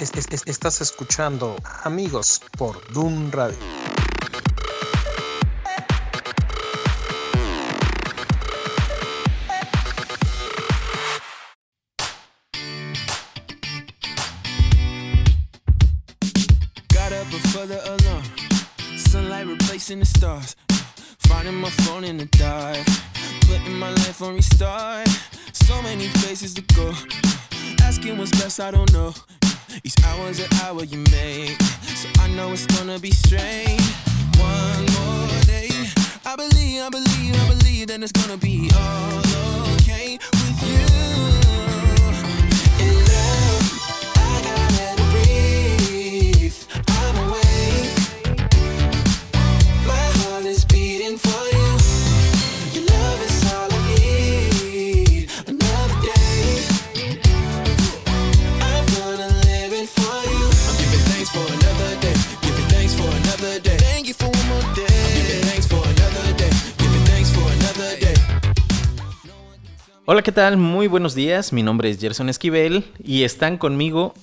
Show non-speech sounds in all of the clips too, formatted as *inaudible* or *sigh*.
Es- es- es- estás escuchando Amigos por Doom Radio. Got up before the alarm. Sunlight replacing the stars. Finding my phone in the dark. Putting my life on restart. So many places to go. Asking what's best, I don't know. Each hour's an hour you make. So I know it's gonna be strange. One more day. I believe, I believe, I believe that it's gonna be all okay with you. Hola, ¿qué tal? Muy buenos días. Mi nombre es Gerson Esquivel y están conmigo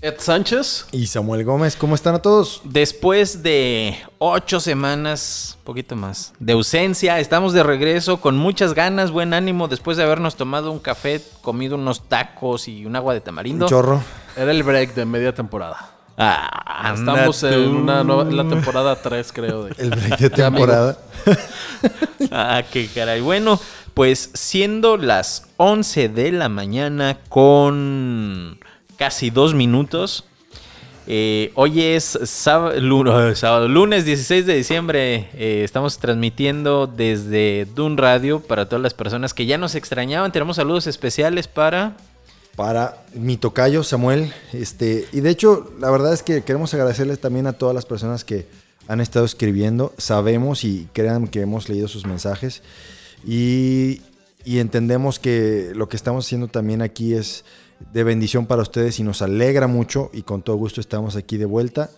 Ed Sánchez. Y Samuel Gómez, ¿cómo están a todos? después de ocho semanas, poquito más, de ausencia. Estamos de regreso con muchas ganas, buen ánimo, después de habernos tomado un café, comido unos tacos y un agua de tamarindo. Un chorro. Era el break de media temporada. Ah, anda Estamos en una nueva, en la temporada 3, creo. de- El break de *laughs* temporada. *laughs* Ah, qué caray. Bueno, pues siendo las 11 de la mañana con casi dos minutos. eh, hoy es *laughs* sábado, lunes 16 de diciembre. eh, estamos transmitiendo desde Dun Radio para todas las personas que ya nos extrañaban. Tenemos saludos especiales para... Para mi tocayo, Samuel. Este, y de hecho, la verdad es que queremos agradecerles también a todas las personas que han estado escribiendo. Sabemos y crean que hemos leído sus mensajes. Y, entendemos que lo que estamos haciendo también aquí es de bendición para ustedes y nos alegra mucho. Y con todo gusto estamos aquí de vuelta.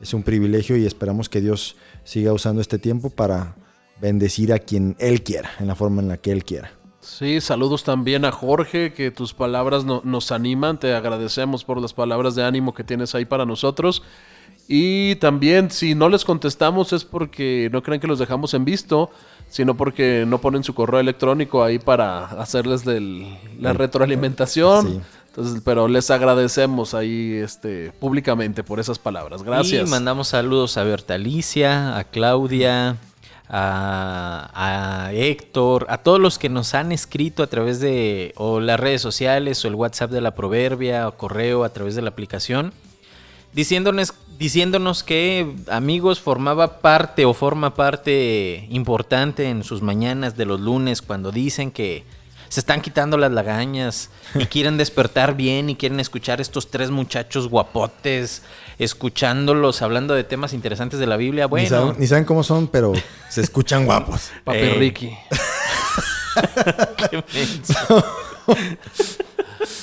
Es un privilegio y esperamos que Dios siga usando este tiempo para bendecir a quien Él quiera, en la forma en la que Él quiera. Sí, saludos también a Jorge, que tus palabras no- nos animan. Te agradecemos por las palabras de ánimo que tienes ahí para nosotros. Y también, si no les contestamos es porque no crean que los dejamos en visto, sino porque no ponen su correo electrónico ahí para hacerles del- la retroalimentación. Sí. Entonces, pero les agradecemos ahí este, públicamente por esas palabras. Gracias. Y mandamos saludos a Berta Alicia, a Claudia, a, a Héctor, a todos los que nos han escrito a través de o las redes sociales o el WhatsApp de la Proverbia o correo a través de la aplicación, diciéndonos, diciéndonos que amigos formaba parte o forma parte importante en sus mañanas de los lunes cuando dicen que se están quitando las lagañas y *laughs* quieren despertar bien y quieren escuchar estos tres muchachos guapotes, escuchándolos hablando de temas interesantes de la Biblia. Ni, Bueno, saben, ni saben cómo son, pero se escuchan guapos. *laughs* Papi Eh, Ricky. *laughs* qué.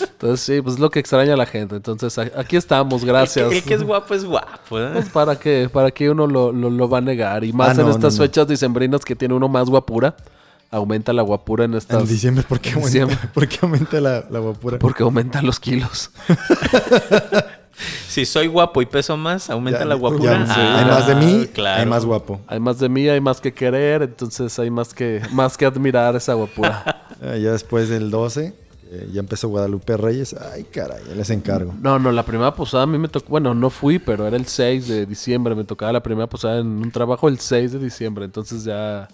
Entonces, sí, pues es lo que extraña a la gente. Entonces, aquí estamos, gracias. El que, el que es guapo es guapo. ¿eh? Pues para que, para que uno lo, lo- lo va a negar. Y más Ah, en no, estas no, no. fechas dicembrinas que tiene uno más guapura. Aumenta la guapura en estas. En diciembre, ¿por qué en aumenta, diciembre, *laughs* ¿por qué aumenta la, la guapura? Porque aumentan los kilos. *laughs* Si soy guapo y peso más, aumenta Ya, la ya, guapura. sí. Ah, hay más de mí, claro. hay más guapo. Hay más de mí, hay más que querer. Entonces hay más que, más que admirar esa guapura. *laughs* Ah, ya después del 12, eh, ya empezó Guadalupe Reyes. Ay, caray, ya les encargo. No, no, la primera posada a mí me tocó. Bueno, no fui, pero era el 6 de diciembre. Me tocaba la primera posada en un trabajo el 6 de diciembre. Entonces ya.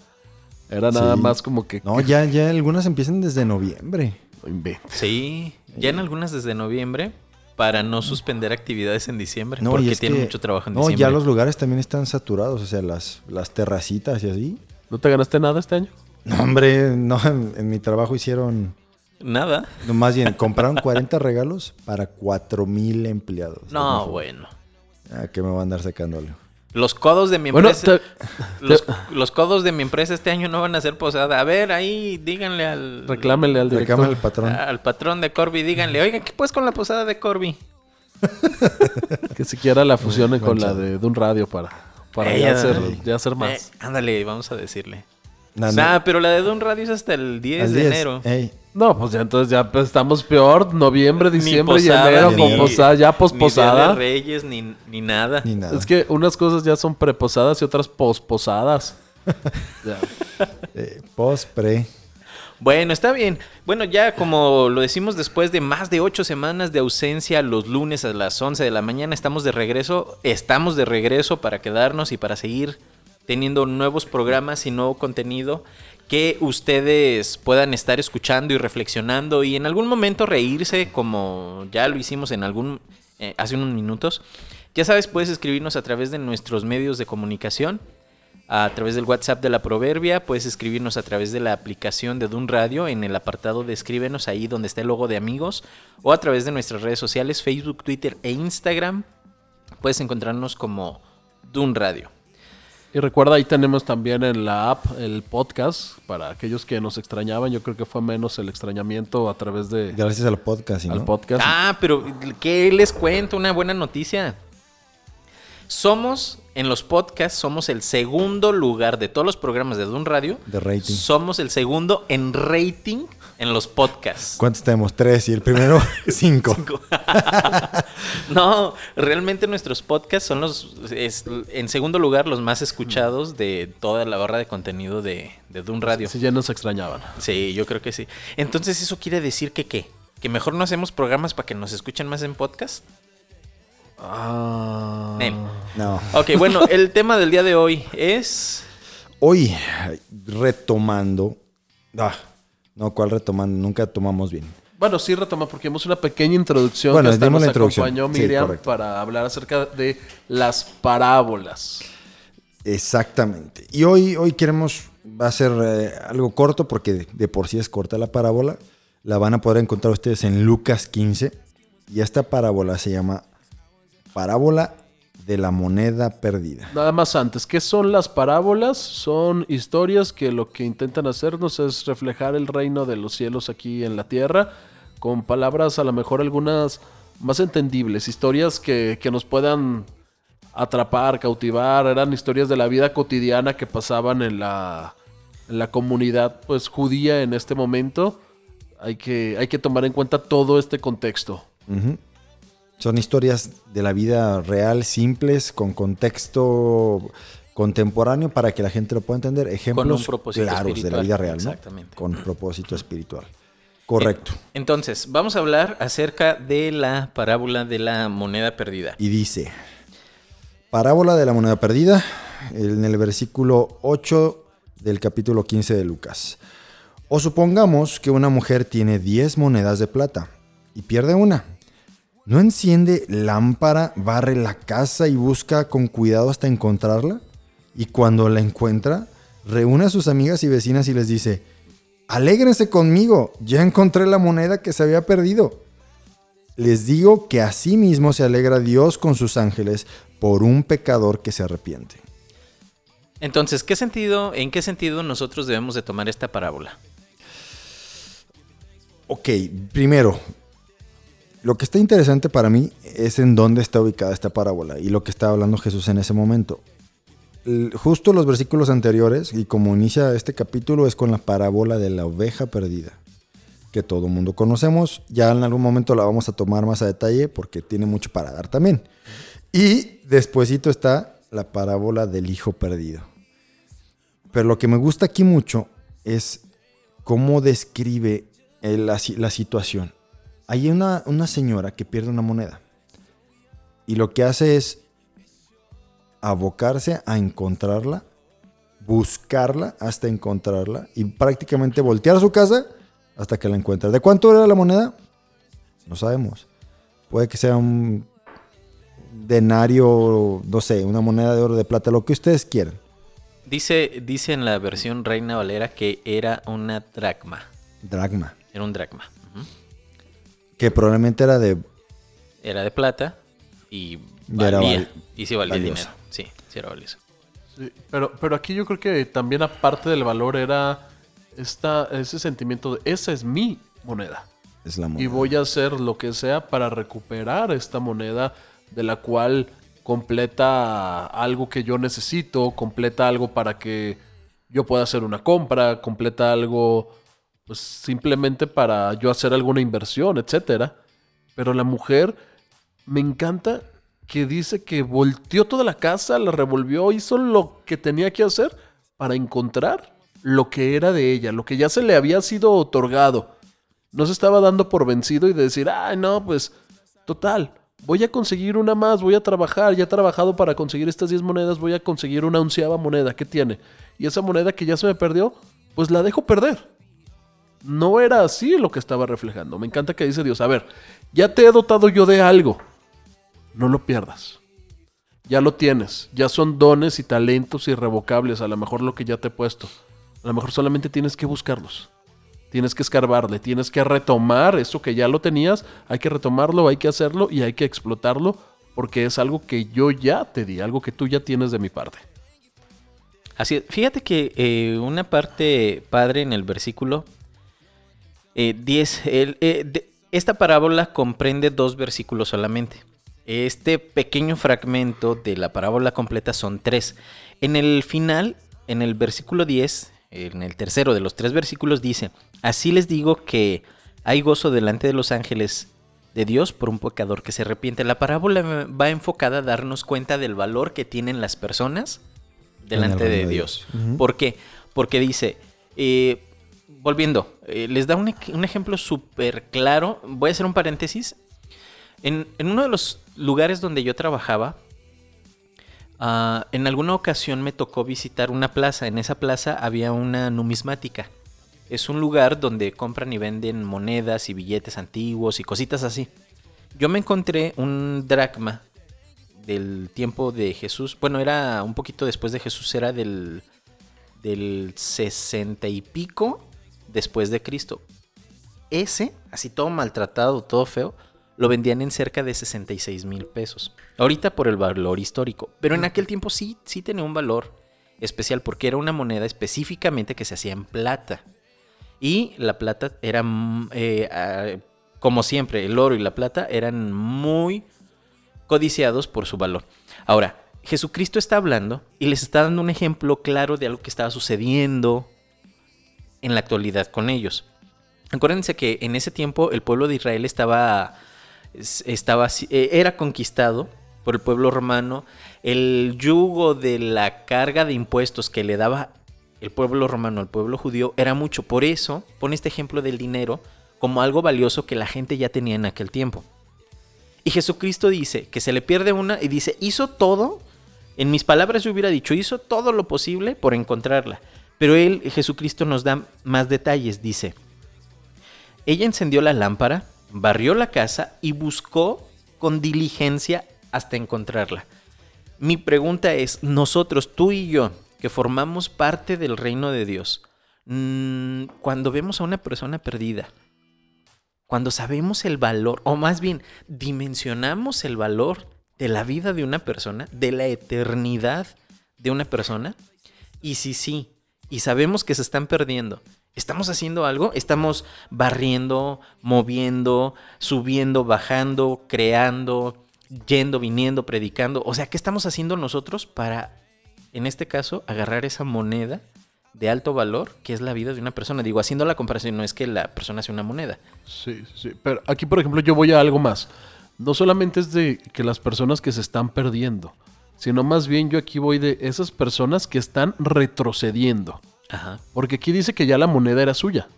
Era nada Sí. más como que. No, ya, ya algunas empiezan desde noviembre. No inventes. Sí, ya en algunas desde noviembre para no suspender actividades en diciembre No, porque tienen que- mucho trabajo en No, diciembre. ya los lugares también están saturados, o sea, las, las terracitas y así. ¿No te ganaste nada este año? No, hombre, no, en, en mi trabajo hicieron, Nada. no, más bien, compraron 40 regalos para 4 mil empleados. No, favor. bueno. Ah, que me van a andar sacándole. Los codos de mi Bueno, empresa. te- los, los codos de mi empresa este año no van a ser posada. A ver, ahí díganle al. reclámenle al director. Reclama el patrón. Al patrón de Corby, díganle, oigan, ¿qué pues con la posada de Corby? *laughs* Que siquiera la fusionen con la de, de un radio para, para Eh, ya, hacer, ya hacer más. Eh, ándale, vamos a decirle. Na- Ah, pero la de Don Radio es hasta el 10 al de 10, enero. ey. No, pues ya entonces ya pues, estamos peor. Noviembre, Ni diciembre y posada, enero ni- con posada, ya Ni Día de posposada. Reyes, ni, ni nada. Ni nada. Es que unas cosas ya son preposadas y otras posposadas. *laughs* Eh, post, pre. Bueno, está bien. Bueno, ya como lo decimos después de más de ocho semanas de ausencia, los lunes a las 11 de la mañana estamos de regreso. Estamos de regreso para quedarnos y para seguir teniendo nuevos programas y nuevo contenido que ustedes puedan estar escuchando y reflexionando y en algún momento reírse como ya lo hicimos en algún eh, hace unos minutos. Ya sabes, puedes escribirnos a través de nuestros medios de comunicación a través del WhatsApp de la Proverbia, puedes escribirnos a través de la aplicación de Dun Radio en el apartado de escríbenos ahí donde está el logo de amigos o a través de nuestras redes sociales Facebook, Twitter e Instagram. Puedes encontrarnos como Dun Radio. Y recuerda, ahí tenemos también en la app el podcast para aquellos que nos extrañaban. Yo creo que fue menos el extrañamiento a través de Gracias al podcast, al podcast. Ah, pero ¿qué les cuento? Una buena noticia. Somos, en los podcasts, somos el segundo lugar de todos los programas de Dun Radio. De rating. Somos el segundo en rating en los podcasts. ¿Cuántos tenemos? Tres y el primero, *laughs* cinco. *laughs* No, realmente nuestros podcasts son los, es, en segundo lugar, los más escuchados de toda la barra de contenido de, de Dun Radio. Si ya nos extrañaban. Sí, yo creo que sí. Entonces, ¿eso quiere decir que qué? ¿Que mejor no hacemos programas para que nos escuchen más en podcast? Ah. No. Ok, bueno, el *laughs* tema del día de hoy es... Hoy, retomando. Ah, no, ¿cuál retomando? Nunca tomamos bien. Bueno, sí retoma porque hemos una pequeña introducción Bueno, que hasta nos la acompañó Miriam para hablar acerca de las parábolas. Exactamente. Y hoy, hoy queremos, va a ser eh, algo corto porque de, de por sí es corta la parábola. La van a poder encontrar ustedes en Lucas 15. Y esta parábola se llama Parábola de la moneda perdida. Nada más antes, ¿qué son las parábolas? Son historias que lo que intentan hacernos es reflejar el reino de los cielos aquí en la tierra con palabras a lo mejor algunas más entendibles, historias que, que nos puedan atrapar, cautivar, eran historias de la vida cotidiana que pasaban en la, en la comunidad pues judía en este momento. Hay que, hay que tomar en cuenta todo este contexto. Ujú. Son historias de la vida real, simples, con contexto contemporáneo para que la gente lo pueda entender. Ejemplos claros de la vida real, ¿no? Exactamente. Con propósito espiritual. Correcto. Entonces, vamos a hablar acerca de la parábola de la moneda perdida. Y dice, parábola de la moneda perdida, en el versículo 8 del capítulo 15 de Lucas. O supongamos que una mujer tiene 10 monedas de plata y pierde una. ¿No enciende lámpara, barre la casa y busca con cuidado hasta encontrarla? Y cuando la encuentra, reúne a sus amigas y vecinas y les dice, alégrense conmigo, ya encontré la moneda que se había perdido. Les digo que así mismo se alegra Dios con sus ángeles por un pecador que se arrepiente. Entonces, ¿qué sentido, en qué sentido nosotros debemos de tomar esta parábola? Ok, primero, lo que está interesante para mí es en dónde está ubicada esta parábola y lo que está hablando Jesús en ese momento. Justo los versículos anteriores, y como inicia este capítulo, es con la parábola de la oveja perdida, que todo mundo conocemos. Ya en algún momento la vamos a tomar más a detalle porque tiene mucho para dar también. Y despuesito está la parábola del hijo perdido. Pero lo que me gusta aquí mucho es cómo describe la situación. Hay una, una señora que pierde una moneda y lo que hace es abocarse a encontrarla, buscarla hasta encontrarla y prácticamente voltear su casa hasta que la encuentra. ¿De cuánto era la moneda? No sabemos. Puede que sea un denario, no sé, una moneda de oro, de plata, lo que ustedes quieran. Dice, dice en la versión Reina Valera que era una dracma. Dragma. Era un dracma. Que probablemente era de Era de plata y valía. val- y sí valía valiosa. dinero. Sí, sí era valioso. Sí, pero, pero aquí yo creo que también aparte del valor era esta, ese sentimiento de esa es mi moneda. es la moneda. Y voy a hacer lo que sea para recuperar esta moneda de la cual completa algo que yo necesito, completa algo para que yo pueda hacer una compra, completa algo pues simplemente para yo hacer alguna inversión, etcétera. Pero la mujer me encanta que dice que volteó toda la casa, la revolvió, hizo lo que tenía que hacer para encontrar lo que era de ella, lo que ya se le había sido otorgado. No se estaba dando por vencido y de decir, ay, no, pues, total, voy a conseguir una más, voy a trabajar, ya he trabajado para conseguir estas 10 monedas, voy a conseguir una onceava moneda, ¿qué tiene? Y esa moneda que ya se me perdió, pues la dejo perder. No era así lo que estaba reflejando. Me encanta que dice Dios, a ver, ya te he dotado yo de algo, no lo pierdas. Ya lo tienes, ya son dones y talentos irrevocables, a lo mejor lo que ya te he puesto. A lo mejor solamente tienes que buscarlos. Tienes que escarbarle, tienes que retomar eso que ya lo tenías, hay que retomarlo, hay que hacerlo y hay que explotarlo porque es algo que yo ya te di, algo que tú ya tienes de mi parte. Así. Fíjate que eh, una parte padre en el versículo eh, 10, el, eh, de- esta parábola comprende dos versículos solamente. Este pequeño fragmento de la parábola completa son tres. En el final, en el versículo 10, en el tercero de los tres versículos dice, así les digo que hay gozo delante de los ángeles de Dios por un pecador que se arrepiente. La parábola va enfocada a darnos cuenta del valor que tienen las personas delante de Dios. ¿Por qué? Porque dice, eh, volviendo, eh, les da un, ej- un ejemplo súper claro. Voy a hacer un paréntesis. En, en uno de los lugares donde yo trabajaba, ah, en alguna ocasión me tocó visitar una plaza. En esa plaza había una numismática. Es un lugar donde compran y venden monedas y billetes antiguos y cositas así. Yo me encontré un dracma del tiempo de Jesús. Bueno, era un poquito después de Jesús, era del, del 60 y pico después de Cristo. Ese, así todo maltratado, todo feo, lo vendían en cerca de 66 mil pesos. Ahorita por el valor histórico. Pero en aquel tiempo sí, sí tenía un valor especial porque era una moneda específicamente que se hacía en plata. Y la plata era, mm, eh, ah, como siempre, el oro y la plata eran muy codiciados por su valor. Ahora, Jesucristo está hablando y les está dando un ejemplo claro de algo que estaba sucediendo en la actualidad con ellos. Acuérdense que en ese tiempo el pueblo de Israel estaba, es- estaba eh, era conquistado por el pueblo romano. El yugo de la carga de impuestos que le daba el pueblo romano al pueblo judío era mucho. Por eso pone este ejemplo del dinero como algo valioso que la gente ya tenía en aquel tiempo. Y Jesucristo dice que se le pierde una y dice, hizo todo, en mis palabras yo hubiera dicho, hizo todo lo posible por encontrarla. Pero él, Jesucristo, nos da más detalles, dice. Ella encendió la lámpara, barrió la casa y buscó con diligencia hasta encontrarla. Mi pregunta es, nosotros, tú y yo, que formamos parte del reino de Dios, mm, cuando vemos a una persona perdida, cuando sabemos el valor, o más bien dimensionamos el valor de la vida de una persona, de la eternidad de una persona, y si sí, y sabemos que se están perdiendo, ¿estamos haciendo algo? ¿Estamos barriendo, moviendo, subiendo, bajando, creando, yendo, viniendo, predicando? O sea, ¿qué estamos haciendo nosotros para, en este caso, agarrar esa moneda de alto valor que es la vida de una persona? Digo, haciendo la comparación, no es que la persona sea una moneda. Sí, sí. Pero aquí, por ejemplo, yo voy a algo más. No solamente es de que las personas que se están perdiendo, sino más bien yo aquí voy de esas personas que están retrocediendo. Ajá. Porque aquí dice que ya la moneda era suya.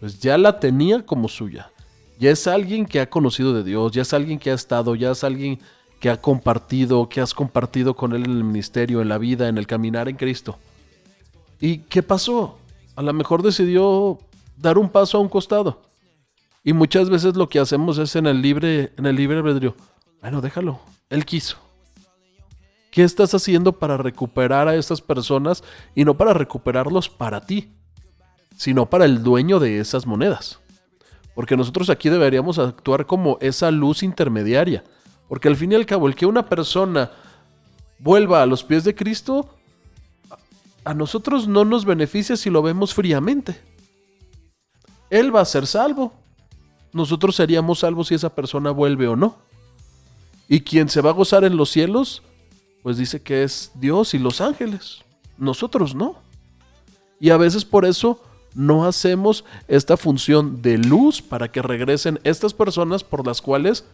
Pues ya la tenía como suya. Ya es alguien que ha conocido de Dios, ya es alguien que ha estado, ya es alguien que ha compartido, que has compartido con él en el ministerio, en la vida, en el caminar en Cristo. ¿Y qué pasó? A lo mejor decidió dar un paso a un costado. Y muchas veces lo que hacemos es en el libre, en el libre albedrío. Bueno, déjalo. Él quiso. ¿Qué estás haciendo para recuperar a estas personas y no para recuperarlos para ti, sino para el dueño de esas monedas? Porque nosotros aquí deberíamos actuar como esa luz intermediaria. Porque al fin y al cabo, el que una persona vuelva a los pies de Cristo, a nosotros no nos beneficia si lo vemos fríamente. Él va a ser salvo. Nosotros seríamos salvos si esa persona vuelve o no. Y quien se va a gozar en los cielos, pues dice que es Dios y los ángeles. Nosotros no. Y a veces por eso no hacemos esta función de luz para que regresen estas personas por las cuales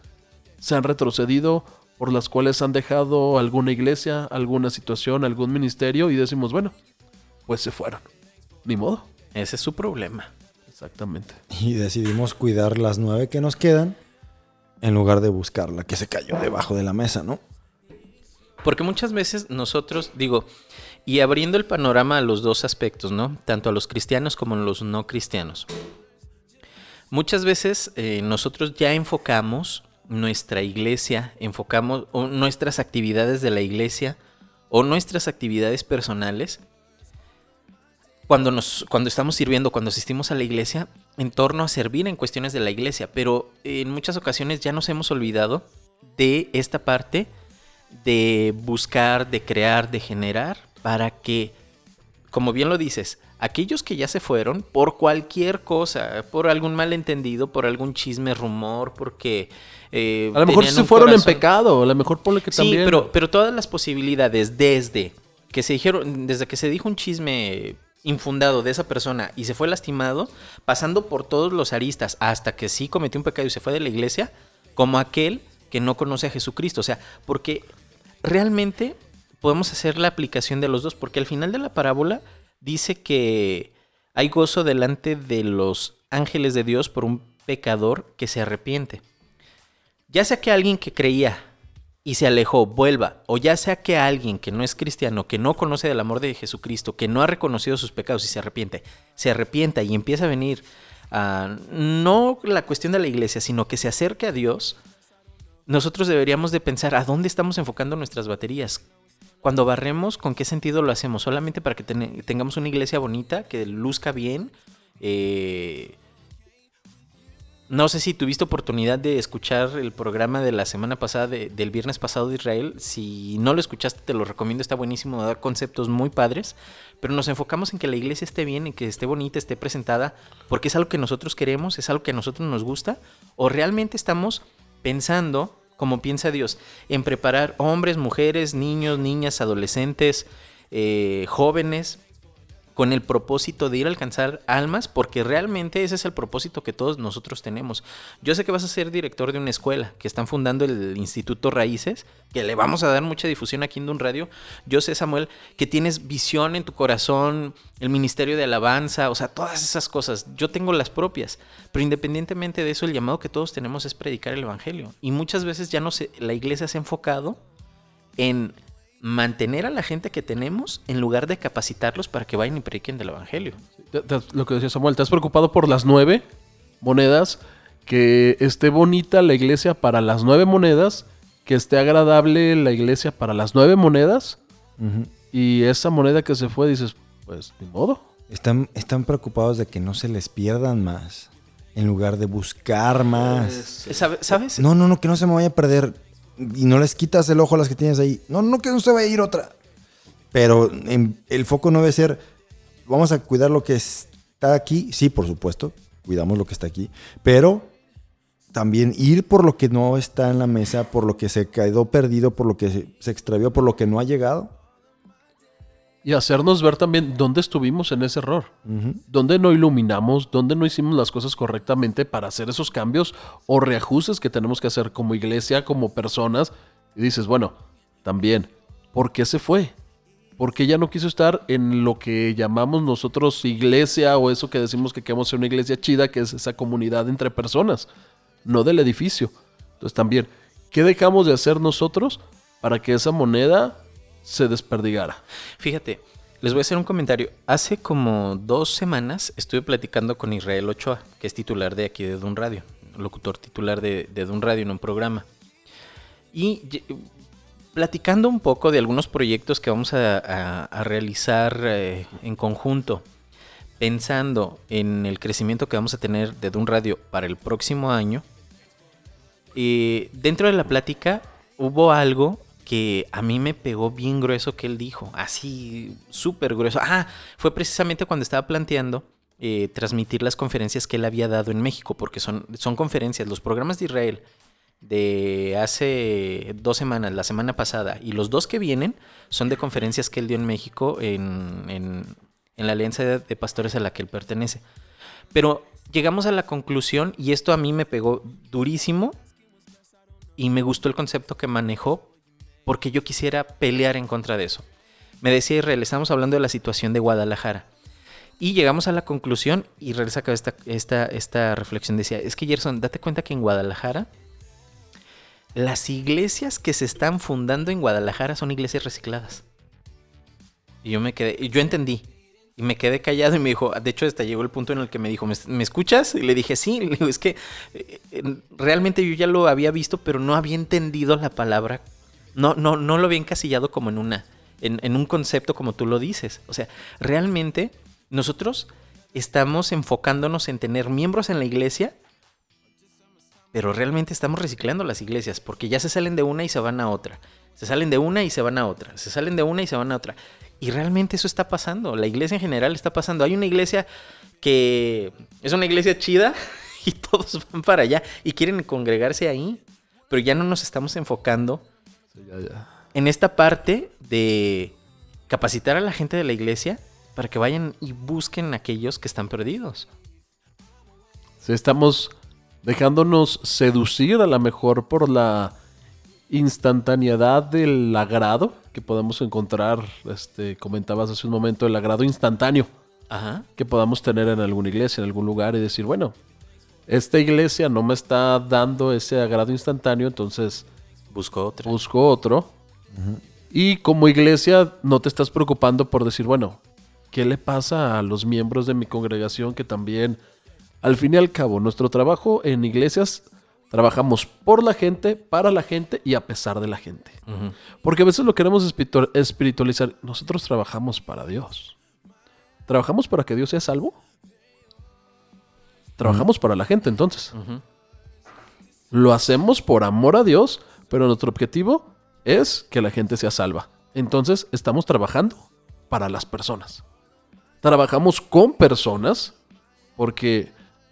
se han retrocedido, por las cuales han dejado alguna iglesia, alguna situación, algún ministerio y decimos, bueno, pues se fueron. Ni modo. Ese es su problema. Exactamente. Y decidimos cuidar las nueve que nos quedan en lugar de buscar la que se cayó debajo de la mesa, ¿no? Porque muchas veces nosotros, digo, y abriendo el panorama a los dos aspectos, ¿no? Tanto a los cristianos como a los no cristianos. Muchas veces eh, nosotros ya enfocamos nuestra iglesia, enfocamos nuestras actividades de la iglesia o nuestras actividades personales cuando, nos, cuando estamos sirviendo, cuando asistimos a la iglesia, en torno a servir en cuestiones de la iglesia. Pero en muchas ocasiones ya nos hemos olvidado de esta parte de buscar, de crear, de generar, para que, como bien lo dices, aquellos que ya se fueron, por cualquier cosa, por algún malentendido, por algún chisme, rumor, porque... eh, A lo mejor se fueron en pecado, a lo mejor ponle que Sí, también. pero, pero todas las posibilidades desde que se dijeron, desde que se dijo un chisme infundado de esa persona y se fue lastimado, pasando por todos los aristas hasta que sí cometió un pecado y se fue de la iglesia, como aquel que no conoce a Jesucristo. O sea, porque realmente podemos hacer la aplicación de los dos, porque al final de la parábola dice que hay gozo delante de los ángeles de Dios por un pecador que se arrepiente. Ya sea que alguien que creía y se alejó vuelva, o ya sea que alguien que no es cristiano, que no conoce del amor de Jesucristo, que no ha reconocido sus pecados y se arrepiente, se arrepienta y empieza a venir a no la cuestión de la iglesia, sino que se acerque a Dios, nosotros deberíamos de pensar a dónde estamos enfocando nuestras baterías. Cuando barremos, ¿con qué sentido lo hacemos? ¿Solamente para que ten- tengamos una iglesia bonita, que luzca bien? Eh, no sé si tuviste oportunidad de escuchar el programa de la semana pasada, de- del viernes pasado de Israel. Si no lo escuchaste, te lo recomiendo, está buenísimo, da conceptos muy padres. Pero nos enfocamos en que la iglesia esté bien, en que esté bonita, esté presentada, porque es algo que nosotros queremos, es algo que a nosotros nos gusta. O realmente estamos pensando, como piensa Dios, en preparar hombres, mujeres, niños, niñas, adolescentes, eh, jóvenes, con el propósito de ir a alcanzar almas, porque realmente ese es el propósito que todos nosotros tenemos. Yo sé que vas a ser director de una escuela, que están fundando el Instituto Raíces, que le vamos a dar mucha difusión aquí en un radio. Yo sé, Samuel, que tienes visión en tu corazón, el Ministerio de Alabanza, o sea, todas esas cosas. Yo tengo las propias, pero independientemente de eso, el llamado que todos tenemos es predicar el Evangelio. Y muchas veces ya no se, la iglesia se ha enfocado en mantener a la gente que tenemos en lugar de capacitarlos para que vayan y prediquen del Evangelio. Lo que decía Samuel, ¿te has preocupado por las nueve monedas? Que esté bonita la iglesia para las nueve monedas, que esté agradable la iglesia para las nueve monedas, y esa moneda que se fue, dices, pues ni modo. Están, están preocupados de que no se les pierdan más. En lugar de buscar más. ¿Sabe- ¿Sabes? No, no, no, que no se me vaya a perder. Y no les quitas el ojo a las que tienes ahí. No, no, que no se vaya a ir otra. Pero el foco no debe ser, vamos a cuidar lo que está aquí. Sí, por supuesto, cuidamos lo que está aquí. Pero también ir por lo que no está en la mesa, por lo que se quedó perdido, por lo que se extravió, por lo que no ha llegado. Y hacernos ver también dónde estuvimos en ese error. Dónde no iluminamos, dónde no hicimos las cosas correctamente para hacer esos cambios o reajustes que tenemos que hacer como iglesia, como personas. Y dices, bueno, también, ¿por qué se fue? ¿Por qué ya no quiso estar en lo que llamamos nosotros iglesia o eso que decimos que queremos ser una iglesia chida, que es esa comunidad entre personas, no del edificio? Entonces también, ¿qué dejamos de hacer nosotros para que esa moneda se desperdigara? Fíjate, les voy a hacer un comentario. Hace como dos semanas estuve platicando con Israel Ochoa, que es titular de aquí de Dun Radio, locutor titular de, de Dun Radio en un programa. Y platicando un poco de algunos proyectos que vamos a realizar eh, en conjunto, pensando en el crecimiento que vamos a tener de Dun Radio para el próximo año, eh, dentro de la plática hubo algo que a mí me pegó bien grueso que él dijo, así súper grueso. Ah, fue precisamente cuando estaba planteando eh, transmitir las conferencias que él había dado en México, porque son, son conferencias, los programas de Israel de hace dos semanas, la semana pasada, y los dos que vienen son de conferencias que él dio en México en, en- en la alianza de, pastores a la que él pertenece. Pero llegamos a la conclusión, y esto a mí me pegó durísimo, y me gustó el concepto que manejó, porque yo quisiera pelear en contra de eso. Me decía Israel, estamos hablando de la situación de Guadalajara. Y llegamos a la conclusión, y Israel sacaba esta, esta, esta reflexión, decía, es que Gerson, date cuenta que en Guadalajara, las iglesias que se están fundando en Guadalajara son iglesias recicladas. Y yo me quedé, y yo entendí. Y me quedé callado y me dijo, de hecho hasta llegó el punto en el que me dijo, ¿me, escuchas? Y le dije, sí, es que eh, eh, realmente yo ya lo había visto, pero no había entendido la palabra, no, no, no lo había encasillado como en una, en, en un concepto como tú lo dices. O sea, realmente nosotros estamos enfocándonos en tener miembros en la iglesia, pero realmente estamos reciclando las iglesias, porque ya se salen de una y se van a otra. Se salen de una y se van a otra. Se salen de una y se van a otra. Y realmente eso está pasando. La iglesia en general está pasando. Hay una iglesia que es una iglesia chida *laughs* y todos van para allá y quieren congregarse ahí. Pero ya no nos estamos enfocando en esta parte de capacitar a la gente de la iglesia para que vayan y busquen a aquellos que están perdidos. Sí, estamos dejándonos seducir a lo mejor por la instantaneidad del agrado que podemos encontrar, este, comentabas hace un momento, el agrado instantáneo Ajá. que podamos tener en alguna iglesia, en algún lugar y decir, bueno, esta iglesia no me está dando ese agrado instantáneo, entonces Busco otra. busco otro. Y como iglesia no te estás preocupando por decir, bueno, ¿qué le pasa a los miembros de mi congregación que también, al fin y al cabo, nuestro trabajo en iglesias, trabajamos por la gente, para la gente y a pesar de la gente? Porque a veces lo queremos espiritu- espiritualizar. Nosotros trabajamos para Dios. ¿Trabajamos para que Dios sea salvo? Trabajamos para la gente entonces. Lo hacemos por amor a Dios, pero nuestro objetivo es que la gente sea salva. Entonces estamos trabajando para las personas. Trabajamos con personas porque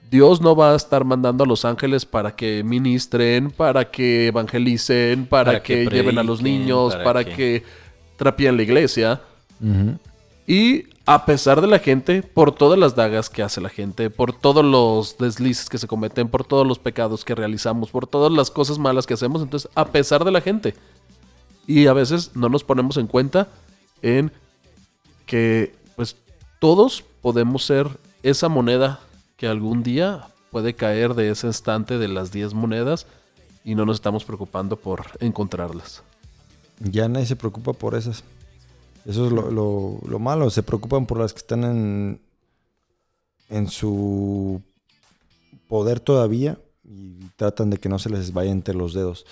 Dios no va a estar mandando a los ángeles para que ministren, para que evangelicen, para, Para que que, lleven a los niños, para para, que- que... trapeen la iglesia. Y a pesar de la gente, por todas las dagas que hace la gente, por todos los deslices que se cometen, por todos los pecados que realizamos, por todas las cosas malas que hacemos, entonces a pesar de la gente. Y a veces no nos ponemos en cuenta en que pues todos podemos ser esa moneda que algún día puede caer de ese instante de las 10 monedas y no nos estamos preocupando por encontrarlas. Ya nadie se preocupa por esas. Eso es lo, lo- lo malo. Se preocupan por las que están en, en su poder todavía y tratan de que no se les vaya entre los dedos.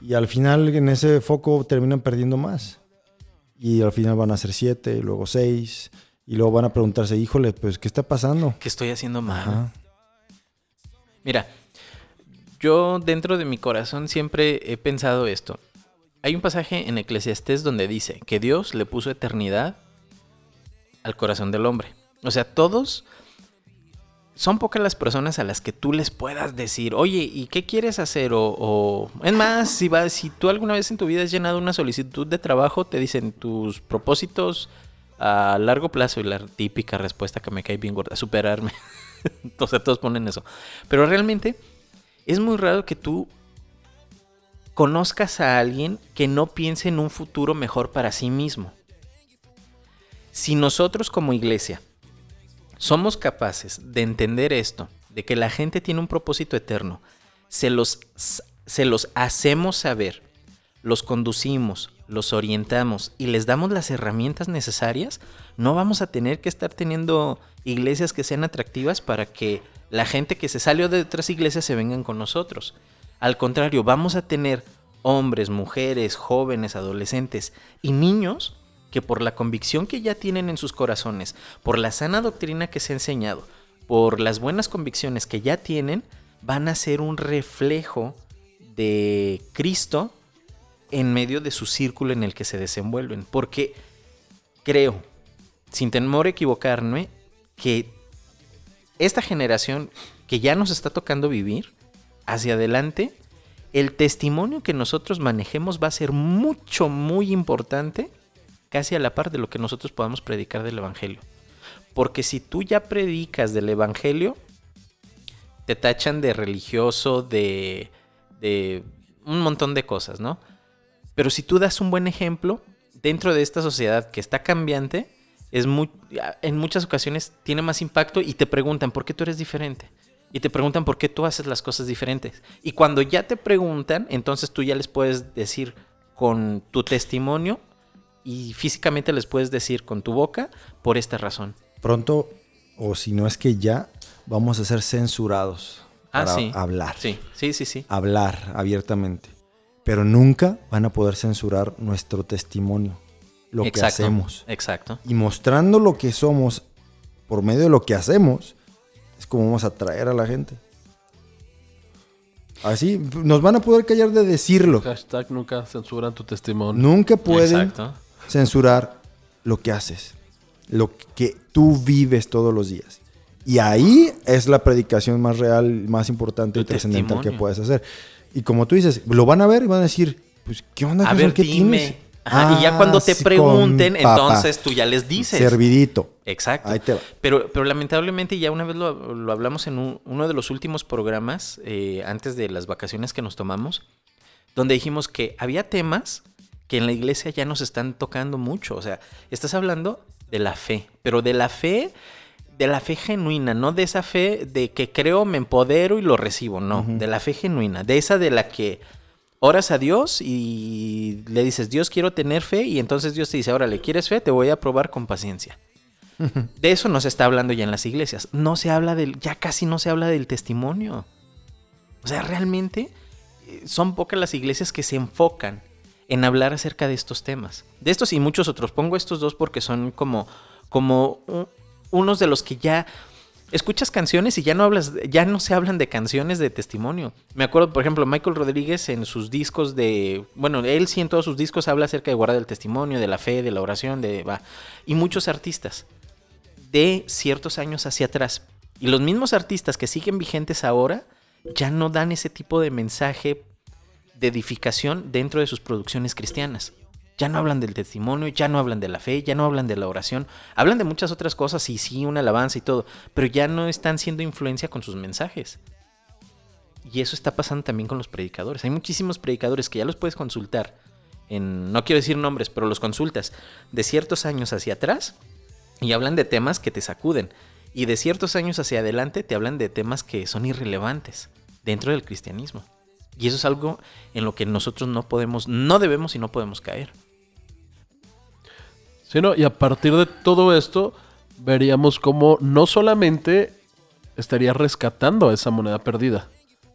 Y al final en ese foco terminan perdiendo más. Y al final van a ser siete, y luego seis. Y luego van a preguntarse, híjole, pues, ¿qué está pasando? ¿Qué estoy haciendo mal? Ajá. Mira, yo dentro de mi corazón siempre he pensado esto. Hay un pasaje en Eclesiastés donde dice que Dios le puso eternidad al corazón del hombre. O sea, todos son pocas las personas a las que tú les puedas decir, oye, ¿y qué quieres hacer? O, o- es más, si, vas, si tú alguna vez en tu vida has llenado una solicitud de trabajo, te dicen tus propósitos a largo plazo y la típica respuesta que me cae bien gorda, superarme. *laughs* sea, todos ponen eso. Pero realmente es muy raro que tú conozcas a alguien que no piense en un futuro mejor para sí mismo. Si nosotros como iglesia somos capaces de entender esto, de que la gente tiene un propósito eterno, se los, se los hacemos saber, los conducimos, los orientamos y les damos las herramientas necesarias, no vamos a tener que estar teniendo iglesias que sean atractivas para que la gente que se salió de otras iglesias se vengan con nosotros. Al contrario, vamos a tener hombres, mujeres, jóvenes, adolescentes y niños que por la convicción que ya tienen en sus corazones, por la sana doctrina que se ha enseñado, por las buenas convicciones que ya tienen, van a ser un reflejo de Cristo en medio de su círculo en el que se desenvuelven. Porque creo, sin temor a equivocarme, que esta generación que ya nos está tocando vivir, hacia adelante, el testimonio que nosotros manejemos va a ser mucho, muy importante, casi a la par de lo que nosotros podamos predicar del Evangelio. Porque si tú ya predicas del evangelio, te tachan de religioso, de, de un montón de cosas, ¿no? Pero si tú das un buen ejemplo, dentro de esta sociedad que está cambiante, es muy, en muchas ocasiones tiene más impacto y te preguntan por qué tú eres diferente. Y te preguntan por qué tú haces las cosas diferentes. Y cuando ya te preguntan, entonces tú ya les puedes decir con tu testimonio y físicamente les puedes decir con tu boca por esta razón. Pronto, o si no es que ya, vamos a ser censurados Ah, para sí. hablar. Sí, sí, sí, sí. Hablar abiertamente. Pero nunca van a poder censurar nuestro testimonio, lo que hacemos. Exacto. Y mostrando lo que somos por medio de lo que hacemos, es como vamos a atraer a la gente. Así, nos van a poder callar de decirlo. Hashtag nunca censuran tu testimonio. Nunca pueden Exacto. censurar lo que haces, lo que tú vives todos los días. Y ahí es la predicación más real, más importante Tu y trascendental que puedes hacer. Y como tú dices, lo van a ver y van a decir, pues, ¿qué onda? A ver, ¿Qué dime. tienes? Ajá, y ya cuando te Ah, sí, pregunten, entonces tú ya les dices. Servidito. Exacto. Ahí te va. Pero, pero lamentablemente ya una vez lo, lo hablamos en un- uno de los últimos programas, eh, antes de las vacaciones que nos tomamos, donde dijimos que había temas que en la iglesia ya nos están tocando mucho. O sea, estás hablando de la fe, pero de la fe, de la fe genuina, no de esa fe de que creo, me empodero y lo recibo, no, de la fe genuina, de esa de la que oras a Dios y le dices, Dios quiero tener fe y entonces Dios te dice, órale, ¿quieres fe? Te voy a probar con paciencia. De eso no se está hablando ya en las iglesias. No se habla del, ya casi no se habla del testimonio. O sea, realmente eh, son pocas las iglesias que se enfocan en hablar acerca de estos temas. De estos y muchos otros. Pongo estos dos porque son como, como unos de los que ya escuchas canciones y ya no hablas, ya no se hablan de canciones de testimonio. Me acuerdo, por ejemplo, Michael Rodríguez en sus discos de, bueno, él sí en todos sus discos habla acerca de guardar el testimonio, de la fe, de la oración, de va, y muchos artistas de ciertos años hacia atrás. Y los mismos artistas que siguen vigentes ahora ya no dan ese tipo de mensaje de edificación dentro de sus producciones cristianas. Ya no hablan del testimonio, ya no hablan de la fe, ya no hablan de la oración. Hablan de muchas otras cosas y sí, una alabanza y todo, pero ya no están siendo influencia con sus mensajes. Y eso está pasando también con los predicadores. Hay muchísimos predicadores que ya los puedes consultar en, no quiero decir nombres, pero los consultas de ciertos años hacia atrás y hablan de temas que te sacuden. Y de ciertos años hacia adelante te hablan de temas que son irrelevantes dentro del cristianismo. Y eso es algo en lo que nosotros no podemos, no debemos y no podemos caer. Sí, ¿no? Y a partir de todo esto, veríamos cómo no solamente estaría rescatando esa moneda perdida,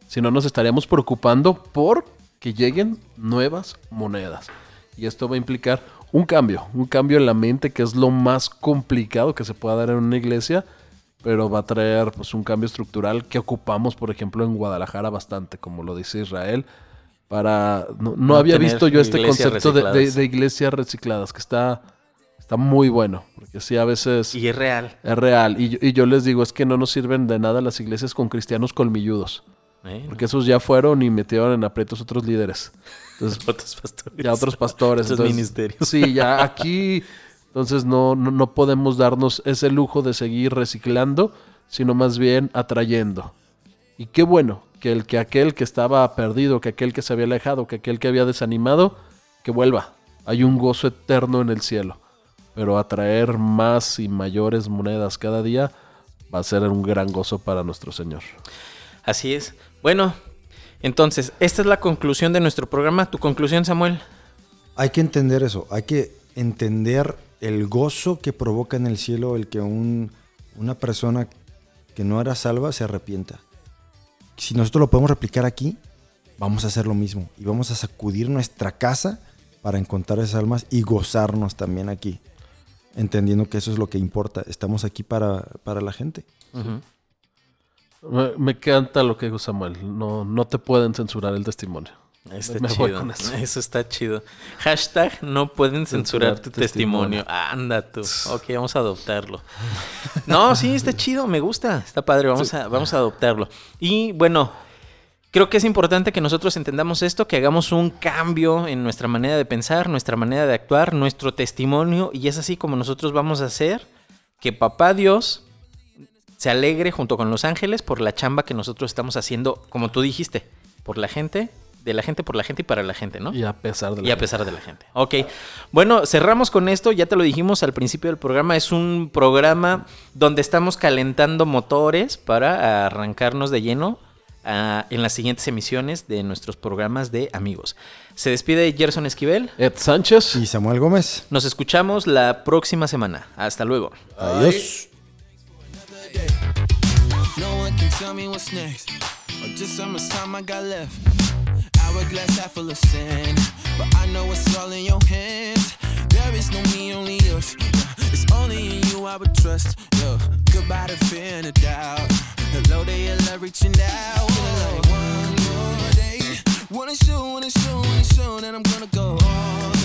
sino nos estaríamos preocupando por que lleguen nuevas monedas. Y esto va a implicar un cambio, un cambio en la mente que es lo más complicado que se pueda dar en una iglesia, pero va a traer pues, un cambio estructural que ocupamos, por ejemplo, en Guadalajara bastante, como lo dice Israel. Para no, no No había visto yo este concepto de, de- recicladas. de iglesias recicladas, que está, está muy bueno, porque sí a veces Y es real. es real. Y yo, y yo les digo, es que no nos sirven de nada las iglesias con cristianos colmilludos, porque esos ya fueron y metieron en aprietos otros líderes. Entonces, *laughs* Otros pastores. ya otros pastores. Otros entonces, ministerios. Sí, ya aquí, entonces no, no, no podemos darnos ese lujo de seguir reciclando, sino más bien atrayendo. Y qué bueno que el que aquel que estaba perdido, que aquel que se había alejado, que aquel que había desanimado, que vuelva. Hay un gozo eterno en el cielo. Pero atraer más y mayores monedas cada día va a ser un gran gozo para nuestro Señor. Así es. Bueno, entonces, esta es la conclusión de nuestro programa. ¿Tu conclusión, Samuel? Hay que entender eso, hay que entender el gozo que provoca en el cielo el que un- una persona que no era salva se arrepienta. Si nosotros lo podemos replicar aquí, vamos a hacer lo mismo y vamos a sacudir nuestra casa para encontrar esas almas y gozarnos también aquí, entendiendo que eso es lo que importa. Estamos aquí para, para la gente. Me, me encanta lo que dijo Samuel. No, no te pueden censurar el testimonio. Está Me voy chido. con eso. Eso. está chido. Hashtag no pueden censurar, Censurar tu tu testimonio. Anda tú. Ok, vamos a adoptarlo. No, sí, está chido, me gusta. Está padre, vamos, a, vamos a adoptarlo. Y bueno, creo que es importante que nosotros entendamos esto, que hagamos un cambio en nuestra manera de pensar, nuestra manera de actuar, nuestro testimonio. Y es así como nosotros vamos a hacer que papá Dios se alegre junto con los ángeles por la chamba que nosotros estamos haciendo, como tú dijiste, por la gente, de la gente, por la gente y para la gente, ¿no? Y a pesar de la Y a pesar de la gente. Ok. Bueno, cerramos con esto. Ya te lo dijimos al principio del programa. Es un programa donde estamos calentando motores para arrancarnos de lleno ah, en las siguientes emisiones de nuestros programas de amigos. Se despide Gerson Esquivel. Ed Sánchez. Y Samuel Gómez. Nos escuchamos la próxima semana. Hasta luego. Adiós. Hourglass half full of sand, but I know it's all in your hands. There is no me, only us. It's only in you I would trust. Yeah. Goodbye to fear and a doubt. Hello your love reaching out. Like one more day. Wanna show, wanna show, wanna show that I'm gonna go all